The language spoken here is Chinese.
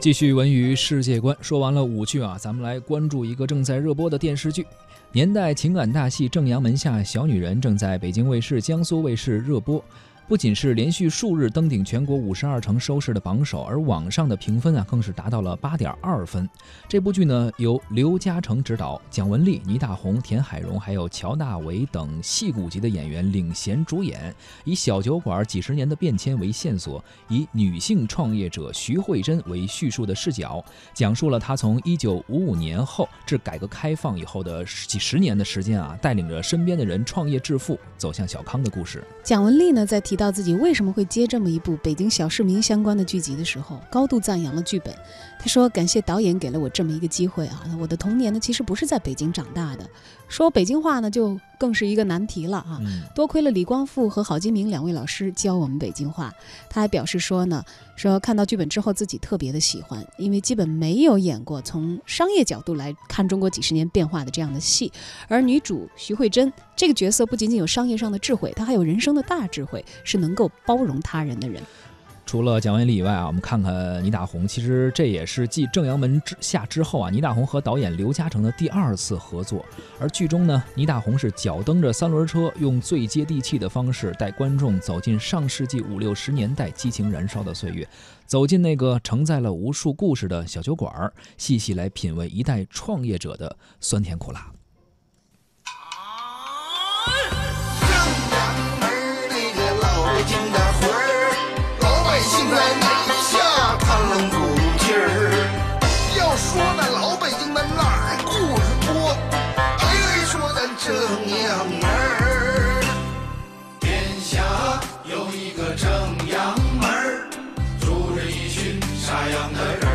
继续文娱世界观，说完了舞剧啊，咱们来关注一个正在热播的电视剧。年代情感大戏《正阳门下小女人》正在北京卫视、江苏卫视热播。不仅是连续数日登顶全国五十二城收视的榜首，而网上的评分啊更是达到了八点二分。这部剧呢由刘嘉诚执导，蒋雯丽、倪大红、田海蓉还有乔大为等戏骨级的演员领衔主演，以小酒馆几十年的变迁为线索，以女性创业者徐慧珍为叙述的视角，讲述了她从一九五五年后至改革开放以后的几十年的时间啊，带领着身边的人创业致富，走向小康的故事。蒋雯丽呢在提。到自己为什么会接这么一部北京小市民相关的剧集的时候，高度赞扬了剧本。他说：“感谢导演给了我这么一个机会啊！我的童年呢，其实不是在北京长大的，说北京话呢，就更是一个难题了啊！多亏了李光复和郝金明两位老师教我们北京话。他还表示说呢，说看到剧本之后自己特别的喜欢，因为基本没有演过从商业角度来看中国几十年变化的这样的戏。而女主徐慧珍这个角色不仅仅有商业上的智慧，她还有人生的大智慧，是能够包容他人的人。”除了蒋雯丽以外啊，我们看看倪大红。其实这也是继《正阳门之下》之后啊，倪大红和导演刘嘉诚的第二次合作。而剧中呢，倪大红是脚蹬着三轮车，用最接地气的方式带观众走进上世纪五六十年代激情燃烧的岁月，走进那个承载了无数故事的小酒馆，细细来品味一代创业者的酸甜苦辣。正阳门儿，天下有一个正阳门儿，住着一群傻样的人。